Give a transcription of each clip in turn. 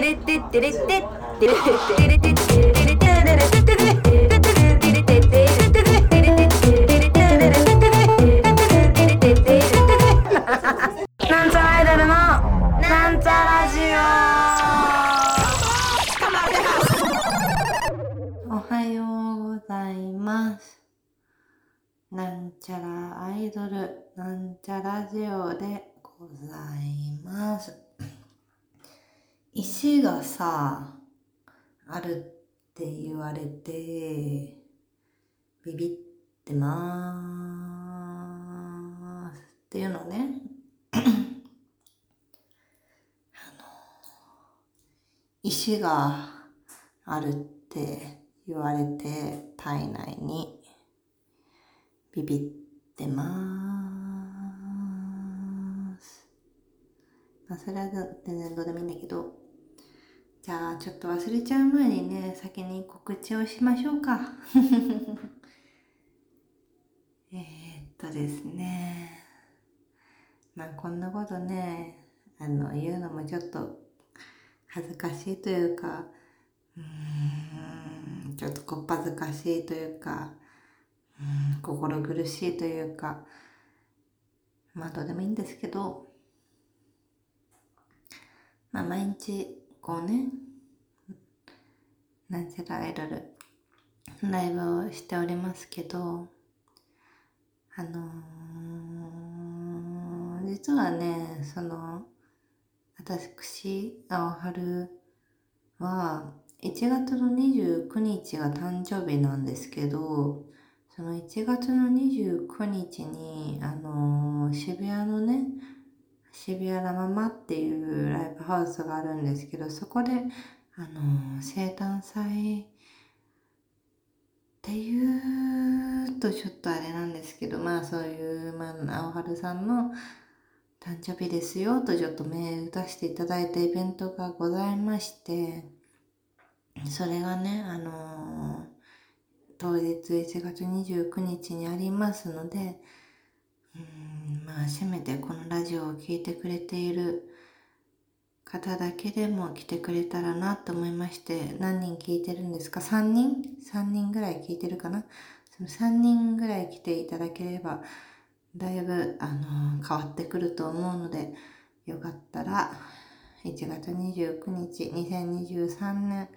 なんちゃらアイドルのなんちゃラジオ。おはようございますなんちゃらアイドルなんちゃラジオでございます。石がさあるって言われてビビってまーすっていうのね石があるって言われて体内にビビってまーす。まあ、それは全然どうでもいいんだけど、じゃあちょっと忘れちゃう前にね、先に告知をしましょうか。えーっとですね、まあこんなことね、あの、言うのもちょっと恥ずかしいというか、うーん、ちょっとこっぱずかしいというか、うん、心苦しいというか、まあどうでもいいんですけど、まあ毎日こうね、なんちゃらアイドル、ライブをしておりますけど、あのー実はね、その、私、青春は、1月の29日が誕生日なんですけど、その1月の29日に、あのー渋谷のね、渋谷ラママっていうライブハウスがあるんですけど、そこで、あの生誕祭っていうとちょっとあれなんですけど、まあそういう、まあ、青春さんの誕生日ですよとちょっとメール出していただいたイベントがございまして、それがね、あの当日1月29日にありますので、うん、まあせめてこのラジオを聴いてくれている方だけでも来てくれたらなと思いまして、何人聞いてるんですか ?3 人 ?3 人ぐらい聞いてるかな？その3人ぐらい来ていただければ、だいぶ、あのー変わってくると思うので、よかったら、1月29日、2023年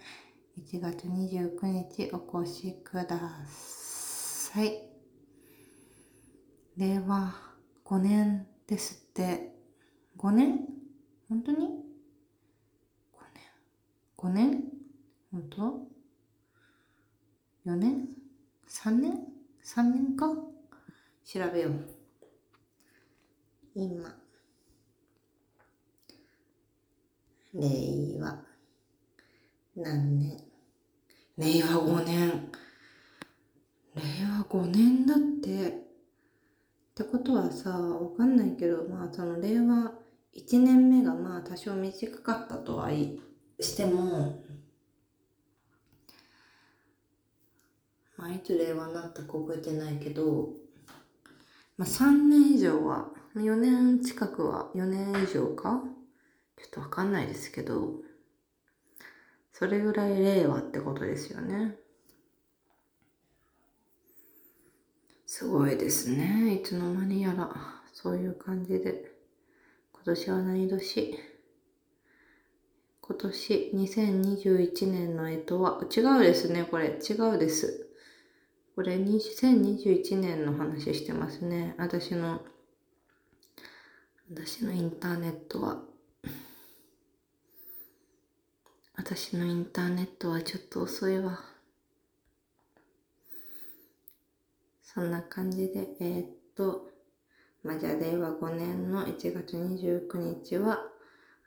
1月29日お越しください。令和5年ですって。5年？本当に ?5 年？5年？本当 ?4 年 ?3 年 ?3 年か？調べよう。今。令和。何年？令和5年。令和5年だって。ってことはさ、わかんないけど、まあその令和1年目がまあ多少短かったとはいしても、まあいつ令和になったか覚えてないけど、まあ3年以上は、4年近くは、4年以上か？ちょっとわかんないですけど、それぐらい令和ってことですよね。すごいですね。いつの間にやら、そういう感じで。今年は何年？今年2021年の干支は、違うですね、これ。違うです。これ2021年の話してますね。私の、私のインターネットは。私のインターネットはちょっと遅いわ。そんな感じで、えーっと、まあ、じゃあ令和5年の1月29日は、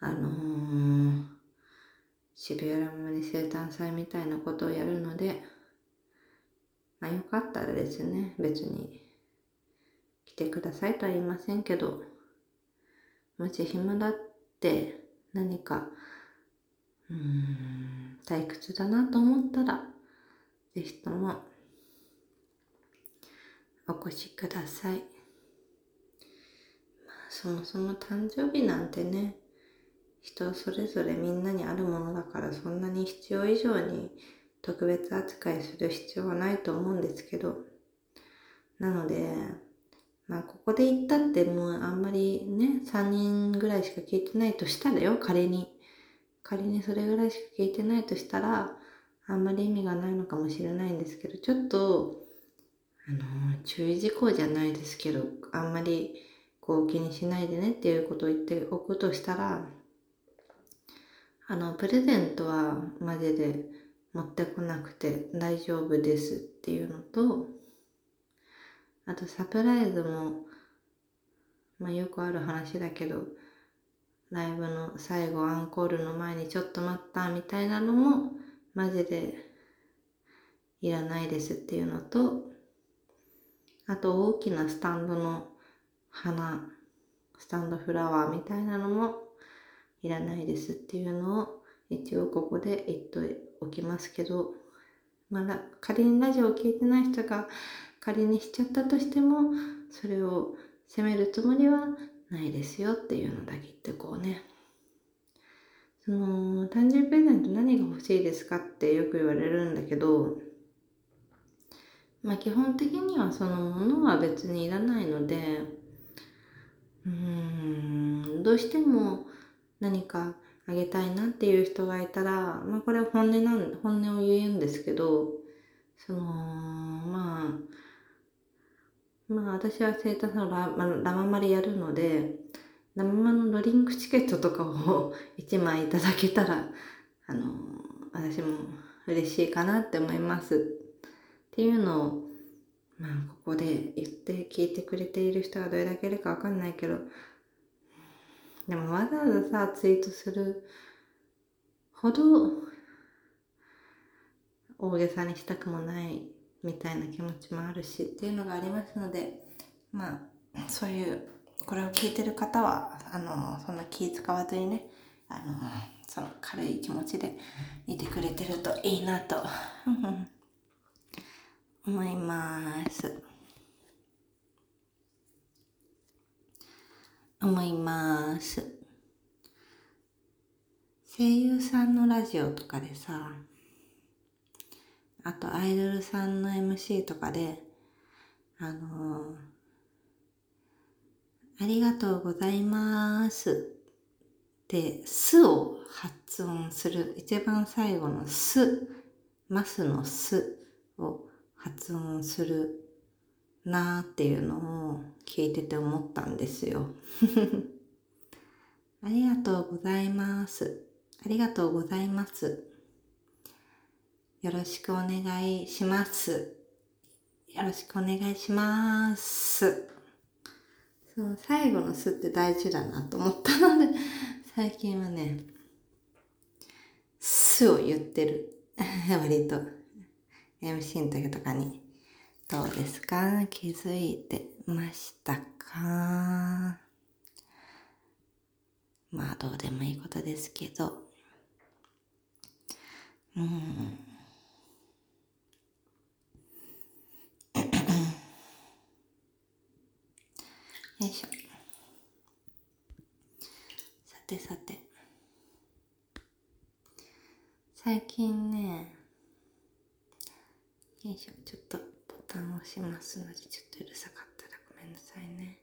あのー、渋谷ラムで生誕祭みたいなことをやるので、まあよかったらですね、別に来てくださいとは言いませんけど、もし暇だって何か、うーん、退屈だなと思ったら、ぜひともお越しください。まあ、そもそも誕生日なんてね、人それぞれみんなにあるものだからそんなに必要以上に特別扱いする必要はないと思うんですけど、なので、まあ、ここで言ったってもうあんまりね、3人ぐらいしか聞いてないとしたらよ、仮に。仮にそれぐらいしか聞いてないとしたら、あんまり意味がないのかもしれないんですけど、ちょっと、あの、注意事項じゃないですけど、あんまりこう気にしないでねっていうことを言っておくとしたら、あの、プレゼントはマジで持ってこなくて大丈夫ですっていうのと、あとサプライズも、まあよくある話だけど、ライブの最後アンコールの前にちょっと待ったみたいなのも、マジでいらないですっていうのと、あと大きなスタンドの花、スタンドフラワーみたいなのもいらないですっていうのを一応ここで言っておきますけど、まだ仮にラジオを聞いてない人が仮にしちゃったとしてもそれを責めるつもりはないですよっていうのだけ言ってこうね。その誕生日プレゼント何が欲しいですかってよく言われるんだけどまあ基本的にはそのものは別にいらないのでうーんどうしても何かあげたいなっていう人がいたらまあこれは本音なん本音を言うんですけどそのまあまあ私は生誕のララママでやるので、ラママのドリンクチケットとかを 1枚いただけたら、あの、私も嬉しいかなって思います。っていうのを、まあここで言って聞いてくれている人がどれだけいるかわかんないけど、でもわざわざさ、ツイートするほど大げさにしたくもないみたいな気持ちもあるしっていうのがありますのでまあそういうこれを聞いてる方はあのそんな気使わずにねあのその軽い気持ちでいてくれてるといいなと。思います思います声優さんのラジオとかでさあとアイドルさんの MC とかで、あのー、ありがとうございますって、すを発音する。一番最後のす、ますのすを発音するなーっていうのを聞いてて思ったんですよ。ありがとうございます。ありがとうございます。よろしくお願いします。よろしくお願いします。その最後のすって大事だなと思ったので、最近はね、すを言ってる。割と。MC の時とかに。どうですか？気づいてましたか？まあどうでもいいことですけど。うん。よいしょさてさて最近ねよいしょ。ちょっとボタンを押しますのでちょっとうるさかったらごめんなさいね。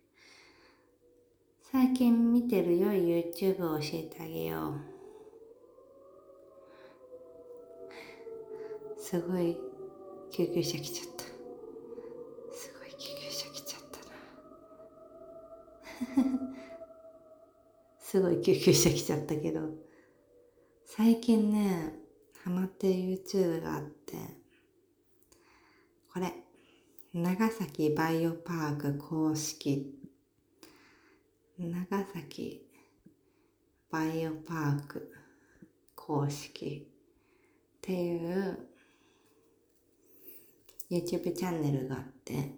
最近見てる良い YouTube を教えてあげよう。すごい救急車来ちゃった。すごい救急車来ちゃったな。すごい救急車来ちゃったけど。最近ねハマってる YouTube があって。これ。長崎バイオパーク公式。長崎バイオパーク公式。っていう。YouTube チャンネルがあって。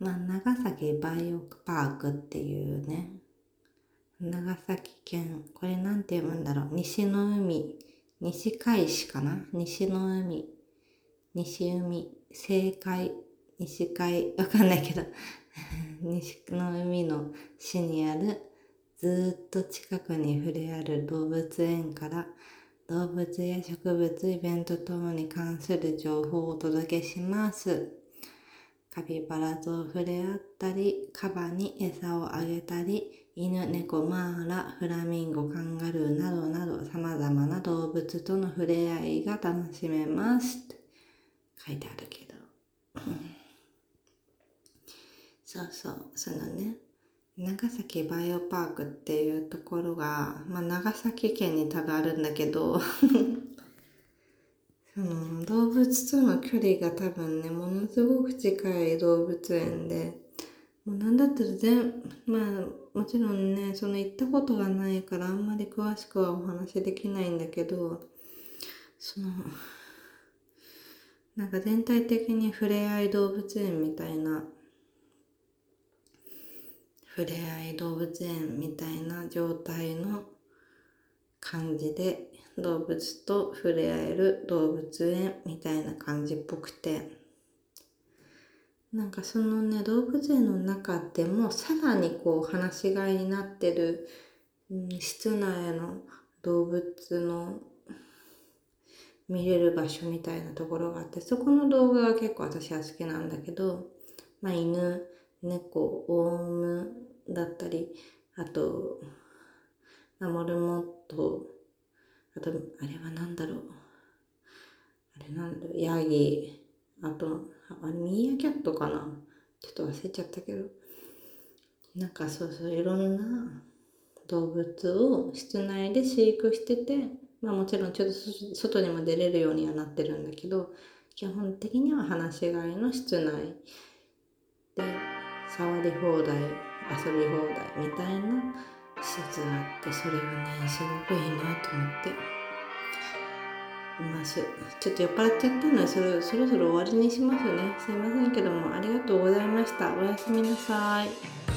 まあ、長崎バイオパークっていうね、長崎県、これなんて読むんだろう、西の海、西海市かな。西の海、西海、正解、西海、わかんないけど、西の海の市にあるずっと近くに触れある動物園から動物や植物、イベント等に関する情報をお届けします。カピバラと触れ合ったり、カバに餌をあげたり、犬、猫、マーラ、フラミンゴ、カンガルーなどなど様々な動物との触れ合いが楽しめます。書いてあるけど。そうそう、そのね、長崎バイオパークっていうところが、まあ、長崎県に多分あるんだけど その動物との距離が多分ねものすごく近い動物園でもうなんだったら全まあもちろんねその行ったことがないからあんまり詳しくはお話できないんだけどそのなんか全体的に触れ合い動物園みたいな触れ合い動物園みたいな状態の感じで動物と触れ合える動物園みたいな感じっぽくて。なんかそのね動物園の中でもさらにこう放し飼いになってる、うん、室内の動物の見れる場所みたいなところがあってそこの動画が結構私は好きなんだけど、まあ、犬猫オウムだったりあとモルモットあとあれは何だろう。あれなんだろう。ヤギあとあミーアキャットかな。ちょっと忘れちゃったけど。なんかそうそういろんな動物を室内で飼育しててまあもちろんちょっと外にも出れるようにはなってるんだけど基本的には放し飼いの室内で触り放題遊び放題みたいな施設があってそれがねすごくいいなと思って。ます。ちょっと酔っ払っちゃったのでそろそろそろ終わりにしますね。すいませんけどもありがとうございました。おやすみなさい。